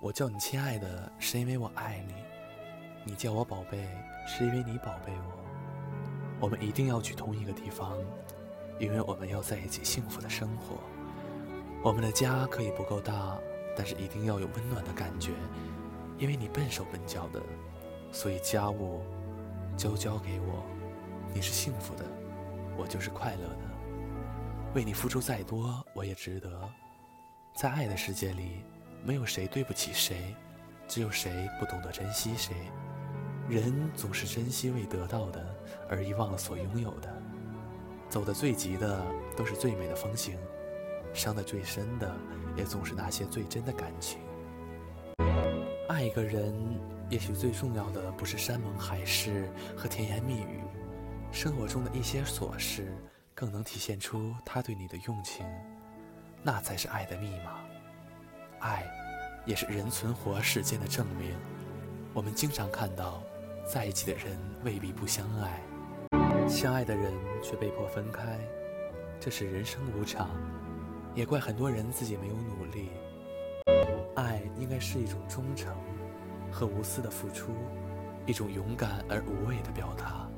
我叫你亲爱的，是因为我爱你；你叫我宝贝，是因为你宝贝我。我们一定要去同一个地方，因为我们要在一起幸福的生活。我们的家可以不够大，但是一定要有温暖的感觉，因为你笨手笨脚的，所以家务就交给我。你是幸福的，我就是快乐的。为你付出再多，我也值得。在爱的世界里，没有谁对不起谁，只有谁不懂得珍惜谁。人总是珍惜未得到的，而遗忘了所拥有的。走得最急的都是最美的风景，伤得最深的也总是那些最真的感情。爱一个人，也许最重要的不是山盟海誓和甜言蜜语，生活中的一些琐事。更能体现出他对你的用情，那才是爱的密码。爱，也是人存活世间的证明。我们经常看到，在一起的人未必不相爱，相爱的人却被迫分开。这是人生无常，也怪很多人自己没有努力。爱应该是一种忠诚和无私的付出，一种勇敢而无畏的表达。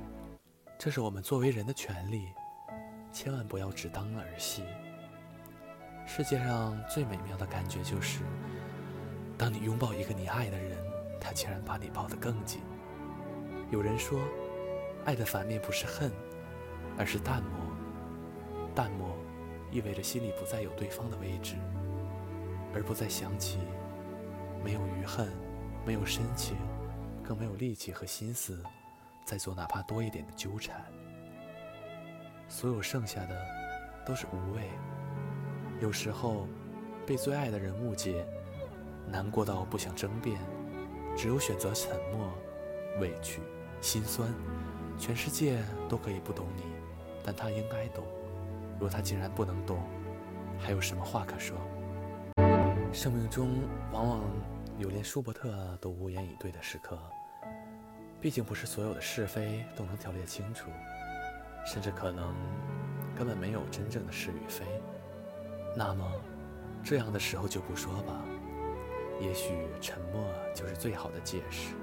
这是我们作为人的权利。千万不要只当儿戏。世界上最美妙的感觉就是，当你拥抱一个你爱的人，他竟然把你抱得更紧。有人说，爱的反面不是恨，而是淡漠。淡漠意味着心里不再有对方的位置，而不再想起，没有余恨，没有深情，更没有力气和心思，再做哪怕多一点的纠缠。所有剩下的都是无谓。有时候被最爱的人误解，难过到不想争辩，只有选择沉默、委屈、心酸。全世界都可以不懂你，但他应该懂。若他竟然不能懂，还有什么话可说？生命中往往有连舒伯特都无言以对的时刻。毕竟不是所有的是非都能条列清楚。甚至可能根本没有真正的是与非，那么这样的时候就不说吧，也许沉默就是最好的解释。